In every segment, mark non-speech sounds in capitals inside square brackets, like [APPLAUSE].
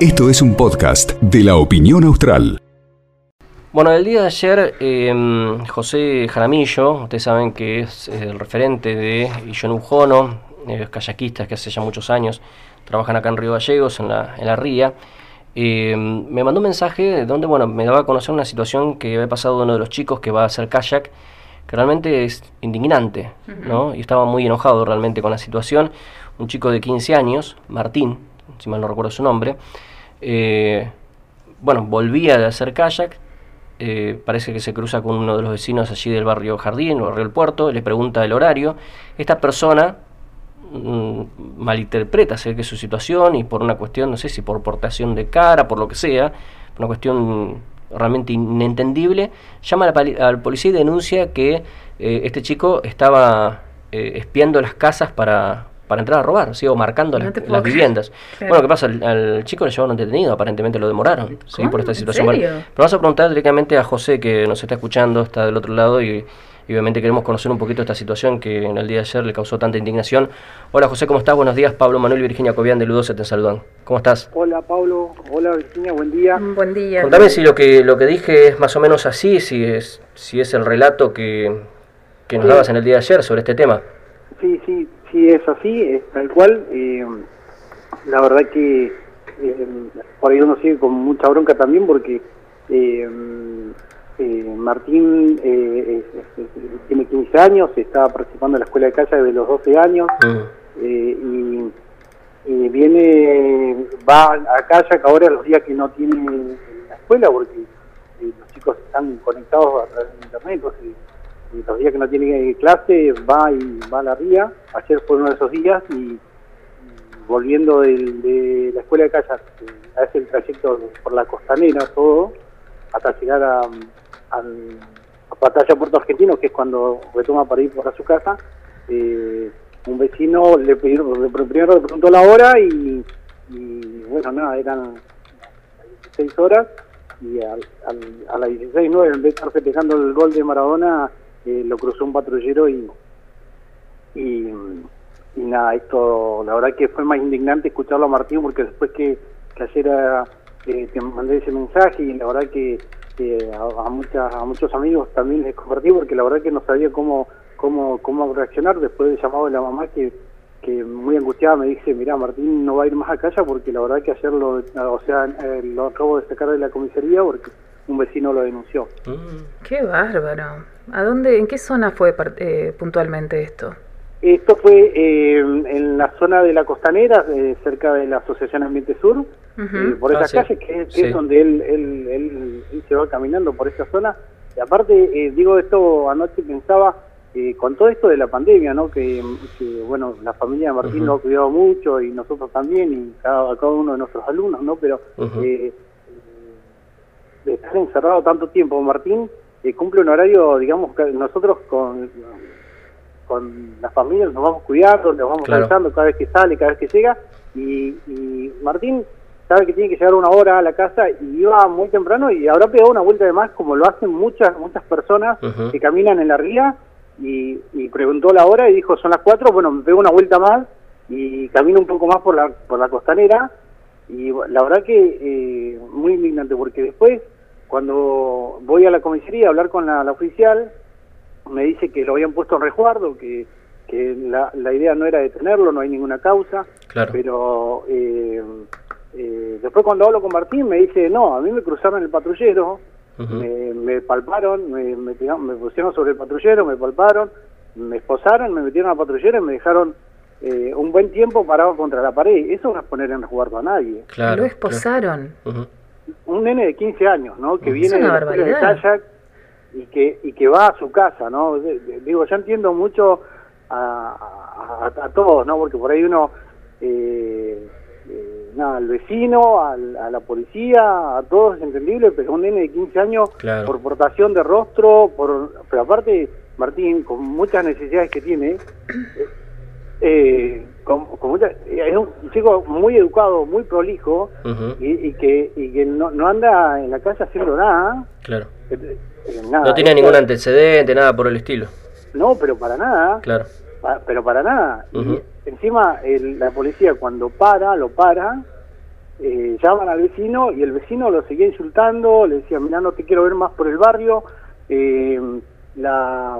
Esto es un podcast de la opinión austral. Bueno, el día de ayer, em, José Jaramillo, ustedes saben que es el referente de Illón Ujono, eh, kayakistas que hace ya muchos años trabajan acá en Río Gallegos, en la, en la ría, em, me mandó un mensaje donde bueno, me daba a conocer una situación que había pasado uno de los chicos que va a hacer kayak, que realmente es indignante, ¿no? Y estaba muy enojado realmente con la situación. Un chico de 15 años, Martín, si mal no recuerdo su nombre, eh, bueno, volvía de hacer kayak, eh, parece que se cruza con uno de los vecinos allí del barrio Jardín, o barrio del Puerto, le pregunta el horario. Esta persona mm, malinterpreta sé que su situación y por una cuestión, no sé si por portación de cara, por lo que sea, una cuestión realmente inentendible, llama a la, policía y denuncia que eh, este chico estaba espiando las casas para, para entrar a robar, sigo marcando las, [LAUGHS] viviendas. Bueno, ¿qué pasa? Al, chico le llevaron detenido, aparentemente lo demoraron ¿sí? por esta situación. pero vamos a preguntar directamente a José, que nos está escuchando, está del otro lado y, obviamente queremos conocer un poquito esta situación que en el día de ayer le causó tanta indignación. Hola José, ¿cómo estás? Buenos días, Pablo Manuel y Virginia Cobian de Ludo se te saludan. ¿Cómo estás? Hola Pablo, hola Virginia, buen día. Mm, buen día. Contame si lo que, lo que dije es más o menos así, si es, si es el relato que, que nos dabas en el día de ayer sobre este tema. Sí, sí, sí es así, es tal cual. Eh, la verdad que eh, por ahí uno sigue con mucha bronca también porque eh, Martín tiene 15 años, está participando en la escuela de calle desde los 12 años mm. y, viene, va a calle ahora los días que no tiene la escuela porque los chicos están conectados a través de internet, entonces y los días que no tiene clase va y va a la ría. Ayer fue uno de esos días y, volviendo de la escuela de kayak, hace el trayecto por la costanera todo, hasta llegar a, a, a Batalla Puerto Argentino, que es cuando retoma para ir por a su casa, eh, un vecino le pidió, primero le preguntó la hora y, bueno, nada, eran 16 horas y a, a, las 16.09 en vez de estar festejando el gol de Maradona, lo cruzó un patrullero y, y, nada, esto la verdad que fue más indignante escucharlo a Martín porque después que, ayer eh, te mandé ese mensaje y la verdad que a, muchas, a muchos amigos también les compartí porque la verdad que no sabía cómo, cómo, cómo reaccionar después del llamado de la mamá que que muy angustiada me dice, mira, Martín no va a ir más a casa porque la verdad que ayer lo, o sea, eh, lo acabo de sacar de la comisaría porque un vecino lo denunció. Qué bárbaro. ¿A dónde, en qué zona fue eh, puntualmente esto? Esto fue eh, en la zona de la costanera, eh, cerca de la Asociación Ambiente Sur, por esa ah, calle, que, es donde él, él, él, se va caminando por esa zona. Y aparte, digo esto, anoche pensaba, con todo esto de la pandemia, ¿no? Que, bueno, la familia de Martín lo ha cuidado mucho y nosotros también, y cada, cada uno de nuestros alumnos, ¿no? Pero de estar encerrado tanto tiempo, Martín eh, cumple un horario, digamos, que nosotros con, con las familias nos vamos cuidando, nos vamos claro. cada vez que sale, cada vez que llega, y, Martín sabe que tiene que llegar una hora a la casa y iba muy temprano y habrá pegado una vuelta de más como lo hacen muchas muchas personas que caminan en la ría y, preguntó la hora y dijo son las cuatro, bueno, me pego una vuelta más y camino un poco más por la, por la costanera y la verdad que eh, muy indignante porque después cuando voy a la comisaría a hablar con la, oficial, me dice que lo habían puesto en resguardo, que, que la, la, idea no era detenerlo, no hay ninguna causa, pero eh, eh, después cuando hablo con Martín me dice, no, a mí me cruzaron el patrullero, me, palparon, me, me, pusieron sobre el patrullero, me palparon, me esposaron, me metieron al patrullero y me dejaron eh, un buen tiempo parado contra la pared. Eso no es poner en resguardo a nadie. Claro, lo esposaron un nene de 15a años, ¿no? Que viene de, de kayak y que, y que va a su casa, ¿no? digo, ya entiendo mucho a, a, todos, ¿no? Porque por ahí uno, eh, eh, nada, al vecino, a la policía, a todos es entendible, pero un nene de 15 años, por portación de rostro, por pero aparte, Martín, con muchas necesidades que tiene, eh, es un chico muy educado, muy prolijo y, que, y que no, no, anda en la calle haciendo nada. Claro. Eh, eh, no tiene ningún antecedente, nada por el estilo. No, pero para nada. Claro. pero para nada. encima el- la policía cuando para, lo para, eh, llaman al vecino y el vecino lo seguía insultando, le decía, mira, no te quiero ver más por el barrio, eh, la,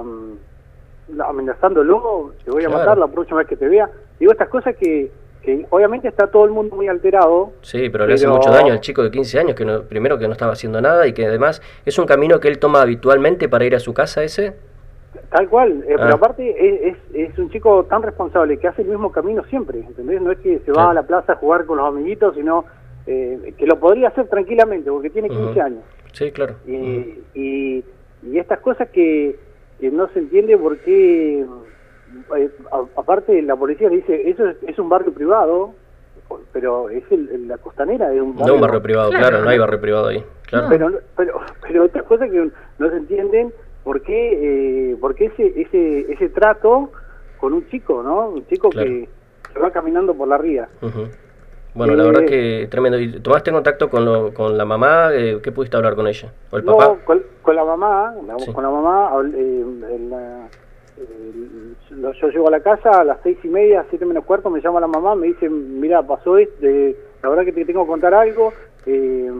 la- amenazándolo, te voy a Claro. matar la próxima vez que te vea. Digo, estas cosas que, que obviamente está todo el mundo muy alterado, Sí, pero le hace mucho daño al chico de 15 años, que no, primero que no estaba haciendo nada y que además es un camino que él toma habitualmente para ir a su casa ese. Tal cual, eh, Ah. pero aparte es, es, es un chico tan responsable que hace el mismo camino siempre, ¿entendés? No es que se va a la plaza a jugar con los amiguitos, sino eh, que lo podría hacer tranquilamente porque tiene 15 Ujú. años. Sí, claro. Y, y, y estas cosas que, que no se entiende por qué, eh, a- aparte la policía le dice, eso es, es un barrio privado, pero es el, el- la costanera de un barrio... No un barrio privado, Claro. claro, no hay barrio privado ahí. Claro. Pero, pero, pero otras cosas que no se entienden, ¿por qué, eh, por qué ese, ese, ese trato con un chico, ¿no? Un chico Claro. que, que va caminando por la ría. Bueno, la Eh, verdad que tremendo. ¿Y tomaste contacto con, lo- con la mamá? Eh, ¿Qué pudiste hablar con ella? ¿O el No, papá? con, con la mamá, la- Sí. con la mamá, eh, la- lo- yo llego a la casa a las seis y media, siete menos cuarto, me llama la mamá, me dice, mira, pasó esto, eh, la verdad que te tengo que contar algo, eh,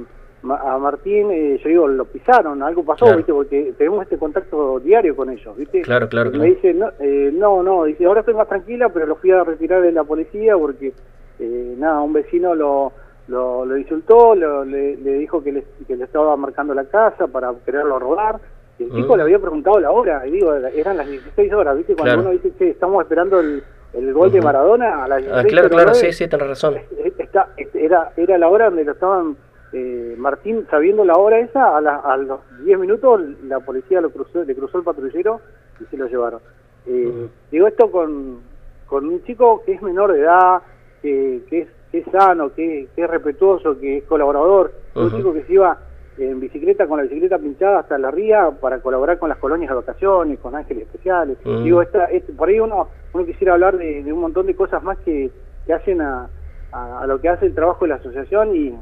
a Martín, eh, yo digo, lo pisaron, algo pasó, Claro. ¿viste? Porque tenemos este contacto diario con ellos, ¿viste? Claro, claro, claro. Me dice, no, eh, no, no, dice, ahora estoy más tranquila, pero lo fui a retirar de la policía porque, eh, nada, un vecino lo, lo, lo insultó, lo- le, le dijo que le, que le estaba marcando la casa para quererlo robar. El chico Mm. le había preguntado la hora, y digo, eran las 16 horas, ¿viste? Cuando Claro. uno dice, che, estamos esperando el, el gol de. Maradona a las Ah, claro, 16:09, claro, sí, sí, tenés razón. Está, era, era la hora donde lo estaban, eh, Martín, sabiendo la hora esa, a, la- a los 10 minutos la policía lo cruzó, le cruzó el patrullero y se lo llevaron. Eh. Digo esto con, con un chico que es menor de edad, que, que es, que es sano, que, que es respetuoso, que es colaborador, un chico que se iba en bicicleta con la bicicleta pinchada hasta la ría para colaborar con las colonias de vacaciones, con ángeles especiales. Mm. Digo, esta, este- por ahí uno, uno quisiera hablar de, de un montón de cosas más que, que hacen a, a, a lo que hace el trabajo de la asociación y,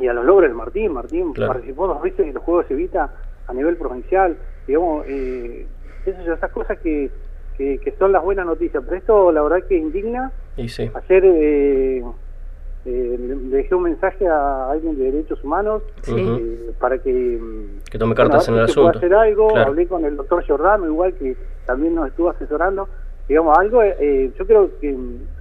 y a los logros del Martín. Martín Claro. participó dos veces en los Juegos Evita a nivel provincial. Digamos, eh, esas, esas cosas que, que, que son las buenas noticias. Pero esto, la verdad, que indigna. Y sí. Ayer eh, eh, le dejé un mensaje a alguien de derechos humanos Sí. Eh, para que, Que tome cartas en el asunto. hacer algo, Claro. hablé con el doctor Giordano igual que también nos estuvo asesorando, digamos, algo, eh, yo creo que,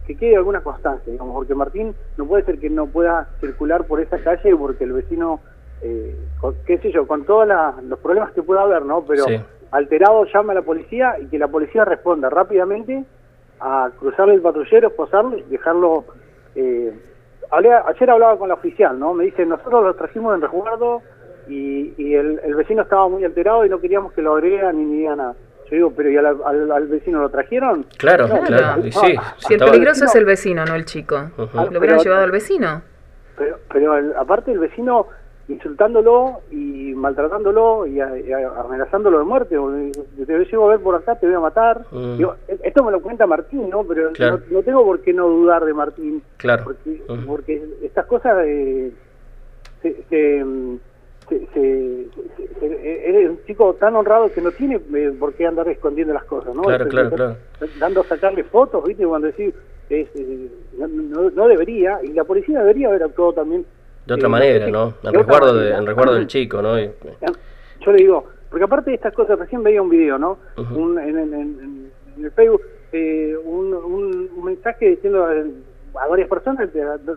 que quede alguna constancia, digamos, porque Martín no puede ser que no pueda circular por esa calle porque el vecino, eh, con- qué sé yo, con todos los problemas que pueda haber, ¿no? Pero Sí. alterado llama a la policía y que la policía responda rápidamente a cruzarle el patrullero, esposarlo y dejarlo... Eh, hablé, ayer hablaba con la oficial, ¿no? Me dice, nosotros lo trajimos en resguardo y, y el, el vecino estaba muy alterado y no queríamos que lo agregan ni ni nada. Yo digo, pero ¿y al, al- al vecino lo trajeron? Claro, No, claro. no, Y sí. Si el peligroso es el vecino, no el chico. ¿Lo hubieran Pero- llevado al vecino? Pero, pero el- aparte el vecino insultándolo y maltratándolo y, a- y a- amenazándolo de muerte. o Te llevo a ver por acá, te voy a matar. Mm. Digo, e- esto me lo cuenta Martín, ¿no? Pero Claro. no, no tengo por qué no dudar de Martín. Claro. Porque, Ujú. porque estas cosas eh, se, se, mm, se- se- se- se- eres un chico tan honrado que no tiene eh, por qué andar escondiendo las cosas, ¿no? Claro, claro, claro. Dando a sacarle fotos, ¿viste? Cuando decís, es, eh, no, no- no debería, y la policía debería haber actuado también. De otra eh, manera, ¿no? En resguardo, de, en resguardo del [CLEARS THROAT] chico, ¿no? Y- Yo le digo, porque aparte de estas cosas, recién veía un video, ¿no? Un- en, en- en- en el Facebook, eh, un, un- un mensaje diciendo eh, a varias personas,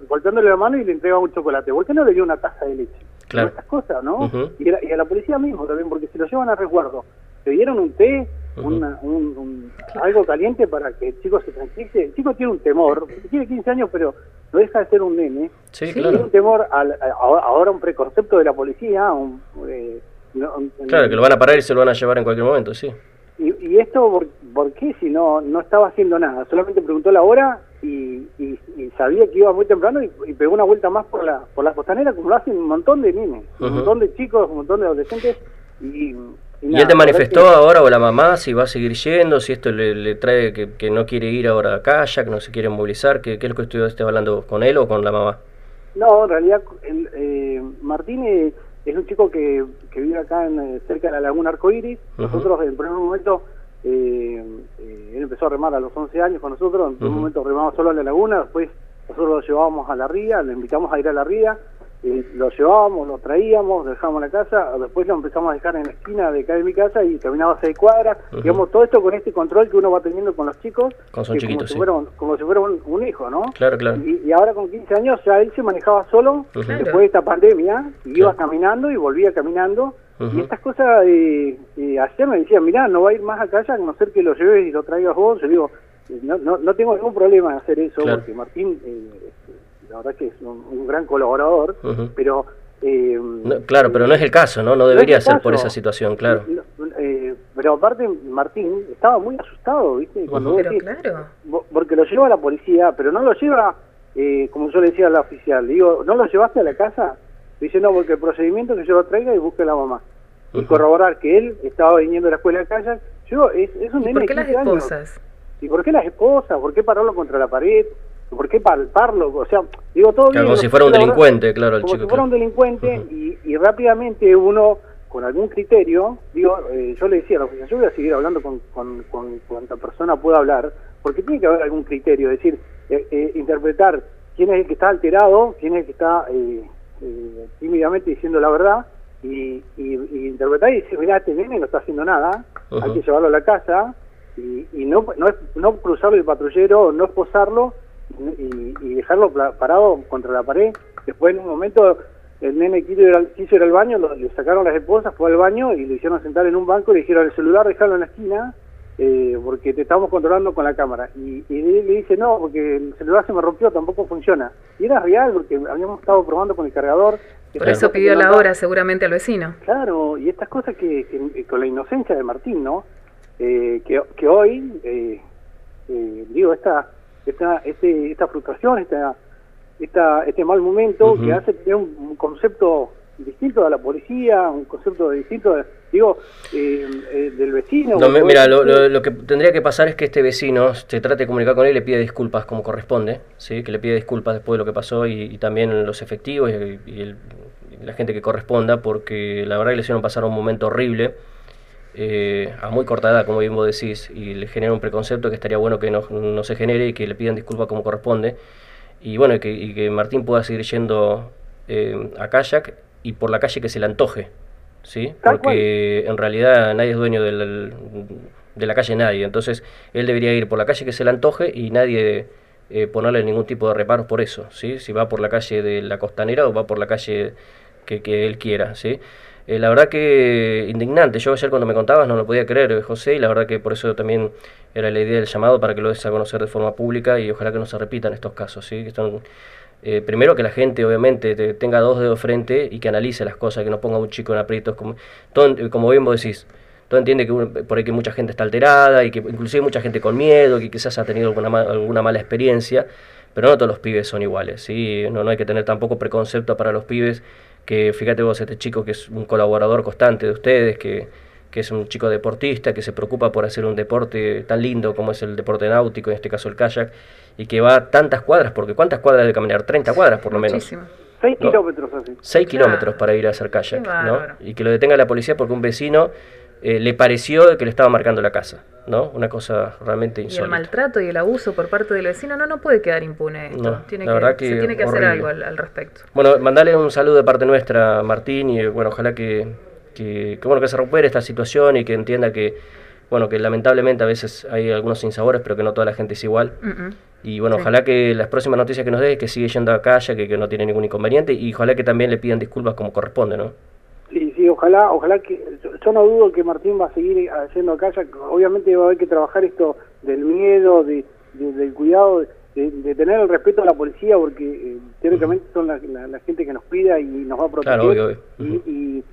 golpeándole la mano y le entregaba un chocolate. ¿Por qué no le dio una taza de leche? Claro. Estas cosas, ¿no? Y, a la, y a la policía mismo también, porque si lo llevan a resguardo, le dieron un té, una- un, un- algo caliente para que el chico se tranquilice. El chico tiene un temor, tiene 15 años, pero no deja de ser un nene. Sí, Sí. Tiene claro. un temor al- a- ahora un preconcepto de la policía, un, eh, no- un- Claro, que lo van a parar y se lo van a llevar en cualquier momento, sí. y, y esto, por, por qué si no no estaba haciendo nada? Solamente preguntó la hora y, y- y sabía que iba muy temprano y, y pegó una vuelta más por la por la costanera, como lo hacen un montón de nenes, un Ujú. montón de chicos, un montón de adolescentes. Y, ¿Y nada, él te manifestó que- ahora o la mamá si va a seguir yendo, si esto le, le trae que, que no quiere ir ahora a Calla, que no se quiere movilizar? ¿Qué, qué es lo que estuviste hablando con él o con la mamá? No, en realidad el, eh, Martín es un chico que, que vive acá en, eh, cerca de la laguna Arcoiris. Nosotros en el primer momento eh, eh, él empezó a remar a los 11 años con nosotros, en un momento remamos solo a la laguna, después nosotros lo llevábamos a la ría, lo invitamos a ir a la ría, lo llevábamos, lo traíamos, lo dejábamos en la casa, después lo empezamos a dejar en la esquina de acá de mi casa y caminaba seis cuadras, digamos, todo esto con este control que uno va teniendo con los chicos, como, si como si fuera un, hijo, ¿no? Claro, claro. Y, ahora con 15 años ya él se manejaba solo, después de esta pandemia, y iba caminando y volvía caminando, y estas cosas, eh, eh, ayer me decían, mirá, no va a ir más a casa a no ser que lo lleves y lo traigas vos, yo digo, no, no, no tengo ningún problema en hacer eso, porque Martín... La verdad que es un, gran colaborador, pero... Eh, claro, pero no es el caso, ¿no? No debería ser por esa situación, claro. Eh, pero aparte, Martín estaba muy asustado, ¿viste? Cuando claro. Porque lo lleva a la policía, pero no lo lleva, eh, como yo le decía a la oficial, digo, ¿no lo llevaste a la casa? Dice, no, porque el procedimiento que yo lo traiga y busque a la mamá. Y corroborar que él estaba viniendo de la escuela de casa. Yo, es, es un ¿Y ¿Por qué las esposas? ¿Y por qué las esposas? ¿Por qué pararlo contra la pared? ¿Por qué palparlo? O sea, digo todo Como si fuera un delincuente, claro, el como chico. si fuera un delincuente y, y, rápidamente uno, con algún criterio, digo, eh, yo le decía a la oficina, yo voy a seguir hablando con, con, con cuanta persona pueda hablar, porque tiene que haber algún criterio, es decir, eh, eh, interpretar quién es el que está alterado, quién es el que está tímidamente diciendo la verdad, y, interpretar y decir, mira, este nene no está haciendo nada, hay que llevarlo a la casa, y, y no, no, no cruzarlo el patrullero, no esposarlo, y, dejarlo parado contra la pared. Después en un momento el nene quiso ir al, quiso ir al baño, le sacaron las esposas, fue al baño y le hicieron sentar en un banco y le dijeron el celular dejarlo en la esquina eh, porque te estamos controlando con la cámara. Y, y le, dice no, porque el celular se me rompió, tampoco funciona. Y era real porque habíamos estado probando con el cargador. Por eso pidió la hora seguramente al vecino. Claro, y estas cosas que, con la inocencia de Martín, ¿no? Eh, que, que hoy, eh, digo, esta esta, este, esta frustración, esta, esta, este mal momento que hace tener un, concepto distinto de la policía, un concepto distinto, digo, eh, eh, del vecino. No, mira, lo, que tendría que pasar es que este vecino se trate de comunicar con él y le pida disculpas como corresponde, ¿sí? que le pida disculpas después de lo que pasó y, también los efectivos y, la gente que corresponda, porque la verdad que le hicieron pasar un momento horrible. Eh, a muy corta edad, como bien vos decís, y le genera un preconcepto que estaría bueno que no, se genere y que le pidan disculpas como corresponde. Y bueno, y que, Martín pueda seguir yendo eh, a kayak y por la calle que se le antoje, ¿sí? Porque en realidad nadie es dueño de la calle, nadie. Entonces él debería ir por la calle que se le antoje y nadie eh, ponerle ningún tipo de reparos por eso, ¿sí? Si va por la calle de la costanera o va por la calle que, que él quiera, ¿sí? Eh, la verdad que indignante. Yo ayer cuando me contabas no lo podía creer, eh, José, y la verdad que por eso también era la idea del llamado para que lo des a conocer de forma pública y ojalá que no se repitan estos casos. ¿sí? Que son, eh, primero que la gente obviamente tenga dos dedos frente y que analice las cosas, que no ponga un chico en aprietos. Como, todo, como bien vos decís, todo entiende que por ahí que mucha gente está alterada y que inclusive mucha gente con miedo, que quizás ha tenido alguna, alguna mala experiencia, pero no todos los pibes son iguales. ¿sí? No, no hay que tener tampoco preconcepto para los pibes que fíjate vos, este chico que es un colaborador constante de ustedes, que, que es un chico deportista, que se preocupa por hacer un deporte tan lindo como es el deporte náutico, en este caso el kayak, y que va tantas cuadras, porque ¿cuántas cuadras de caminar? 30 cuadras por lo menos. 6 kilómetros así. 6 kilómetros para ir a hacer kayak, ¿no? Y que lo detenga la policía porque un vecino eh, le pareció que le estaba marcando la casa, ¿no? Una cosa realmente insólita. Y el maltrato y el abuso por parte del vecino no, no puede quedar impune esto. tiene que, se tiene que hacer algo al, respecto. Bueno, mandale un saludo de parte nuestra, Martín, y bueno, ojalá que, que, bueno, que se recupere esta situación y que entienda que, bueno, que lamentablemente a veces hay algunos sinsabores, pero que no toda la gente es igual. Y bueno, ojalá que las próximas noticias que nos dé, que sigue yendo a calle, que, que no tiene ningún inconveniente, y ojalá que también le pidan disculpas como corresponde, ¿no? Sí, sí, ojalá, ojalá que, yo, no dudo que Martín va a seguir haciendo acá, obviamente va a haber que trabajar esto del miedo, de, del cuidado, de, tener el respeto a la policía, porque eh, teóricamente son la, gente que nos cuida y nos va a proteger. y,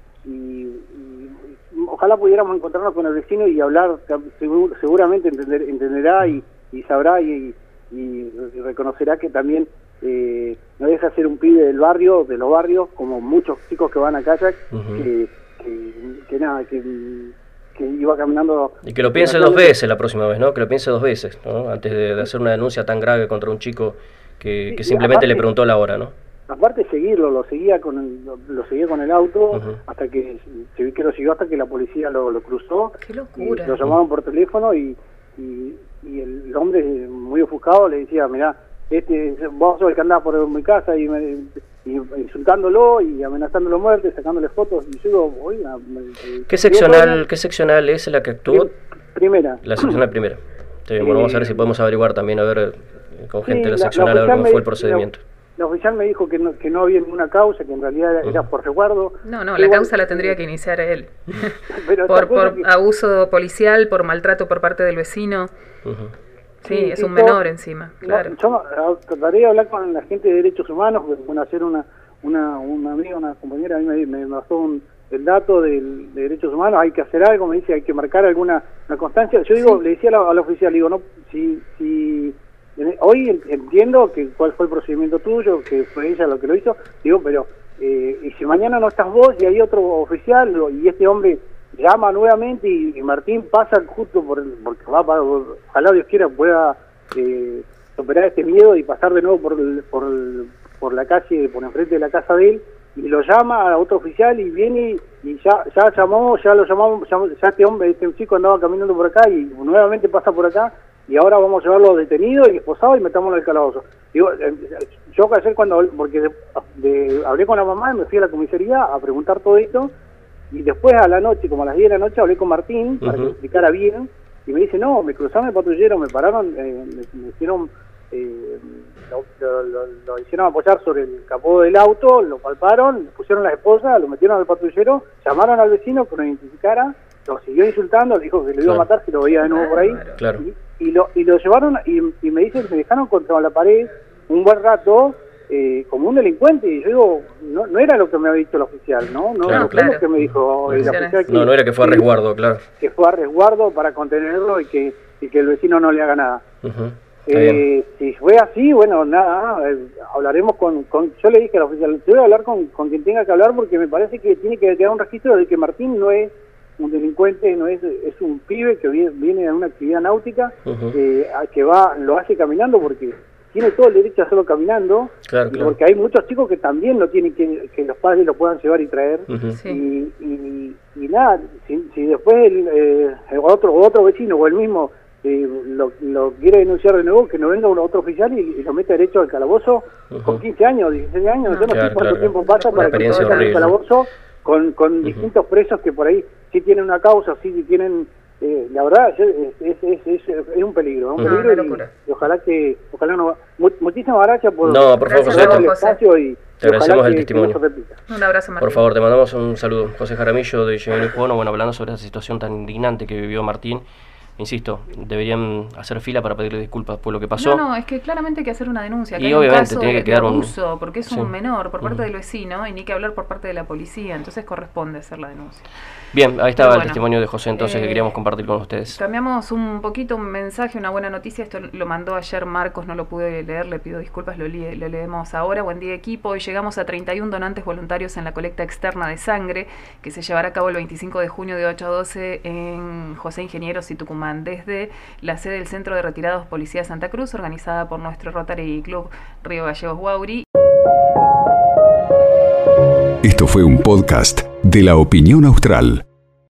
ojalá pudiéramos encontrarnos con el vecino y hablar, seguramente entenderá y, sabrá y, reconocerá que también eh, no deja ser un pibe del barrio, de los barrios, como muchos chicos que van a kayak, que, nada, que, iba caminando... Y que lo piense dos veces la próxima vez, ¿no? Que lo piense dos veces, ¿no? Antes de, hacer una denuncia tan grave contra un chico que, simplemente le preguntó la hora, ¿no? aparte seguirlo, lo seguía con el, lo, seguía con el auto hasta que se vi que lo siguió hasta que la policía lo, lo cruzó. Qué locura. lo llamaban por teléfono y, y, el hombre muy ofuscado le decía, mira, este, vos sos el que andaba por mi casa y, me, insultándolo y amenazándolo muerte, sacándole fotos. Y yo digo, oiga, ¿Qué seccional, ¿Qué seccional es la que actuó? Primera. La seccional primera. bueno, vamos a ver si podemos averiguar también, a ver, eh, con gente de la seccional, a ver cómo fue el procedimiento. La, oficial me dijo que no, que no había ninguna causa, que en realidad era, por resguardo. No, no, la causa la tendría que iniciar él. [LAUGHS] por por abuso policial, por maltrato por parte del vecino. Sí, es un menor encima, claro. yo trataría de hablar con la gente de derechos humanos, porque bueno, hacer una, una, una amiga, una compañera, a mí me, me pasó el dato de derechos humanos, hay que hacer algo, me dice, hay que marcar alguna una constancia. Yo digo, le decía a la, oficial, digo, no, si, si hoy entiendo que cuál fue el procedimiento tuyo, que fue ella lo que lo hizo, digo, pero eh, y si mañana no estás vos y hay otro oficial y este hombre llama nuevamente y, Martín pasa justo por el, porque va para, ojalá Dios quiera pueda eh, superar este miedo y pasar de nuevo por, por, por la calle, por enfrente de la casa de él y lo llama a otro oficial y viene y, ya ya llamó, ya lo llamamos, ya, este hombre, este chico andaba caminando por acá y nuevamente pasa por acá y ahora vamos a llevarlo detenido y esposado y metamos en el calabozo. Digo, eh, yo ayer cuando, porque hablé con la mamá y me fui a la comisaría a preguntar todo esto y después a la noche, como a las 10 de la noche, hablé con Martín para que me explicara bien. Y me dice, no, me cruzaron el patrullero, me pararon, eh, me, hicieron, eh, lo, hicieron apoyar sobre el capó del auto, lo palparon, le pusieron la esposa, lo metieron al patrullero, llamaron al vecino que lo identificara, lo siguió insultando, le dijo que lo iba a matar si lo veía de nuevo por ahí. Y, lo, y lo llevaron y, y me dice que me dejaron contra la pared un buen rato eh, como un delincuente. Y yo digo, no, no era lo que me había dicho el oficial, ¿no? No, claro, no lo que me dijo el oficial. no, no era que fue a resguardo, claro. Que fue a resguardo para contenerlo y que, y que el vecino no le haga nada. eh, si fue así, bueno, nada, eh, hablaremos con, con, Yo le dije al oficial, yo voy a hablar con, con quien tenga que hablar porque me parece que tiene que quedar un registro de que Martín no es un delincuente, no es, es un pibe que viene, viene de una actividad náutica, eh, que va, lo hace caminando porque tiene todo el derecho a hacerlo caminando, porque hay muchos chicos que también no tienen que, que los padres lo puedan llevar y traer. y, y, nada, si, después el, eh, otro, otro vecino o el mismo eh, lo, lo, quiere denunciar de nuevo, que no venga un otro oficial y, lo mete derecho al calabozo con 15 años, 16 años, yo no sé cuánto tiempo pasa para que se al calabozo con, con distintos presos que por ahí sí tienen una causa, sí tienen eh, la verdad es, es, es, es, un peligro, un peligro y, ojalá que, ojalá no, muchísimas gracias por, no, por favor, el espacio y te agradecemos el testimonio. un abrazo, Martín. Por favor, te mandamos un saludo. José Jaramillo de Lleno y bueno, hablando sobre esa situación tan indignante que vivió Martín insisto, deberían hacer fila para pedirle disculpas por lo que pasó. No, no, es que claramente hay que hacer una denuncia. y obviamente tiene que quedar un abuso, porque es un menor por parte del vecino y ni que hablar por parte de la policía, entonces corresponde hacer la denuncia. Bien, ahí estaba el testimonio de José entonces que eh, queríamos compartir con ustedes. Cambiamos un poquito un mensaje, una buena noticia, esto lo mandó ayer Marcos, no lo pude leer, le pido disculpas, lo, lo leemos ahora. Buen día equipo, hoy llegamos a 31 donantes voluntarios en la colecta externa de sangre que se llevará a cabo el 25 de junio de 8 a 12 en José Ingenieros y Tucumán, desde la sede del Centro de Retirados Policía Santa Cruz, organizada por nuestro Rotary Club Río Gallegos Guauri. Esto fue un podcast de la opinión austral.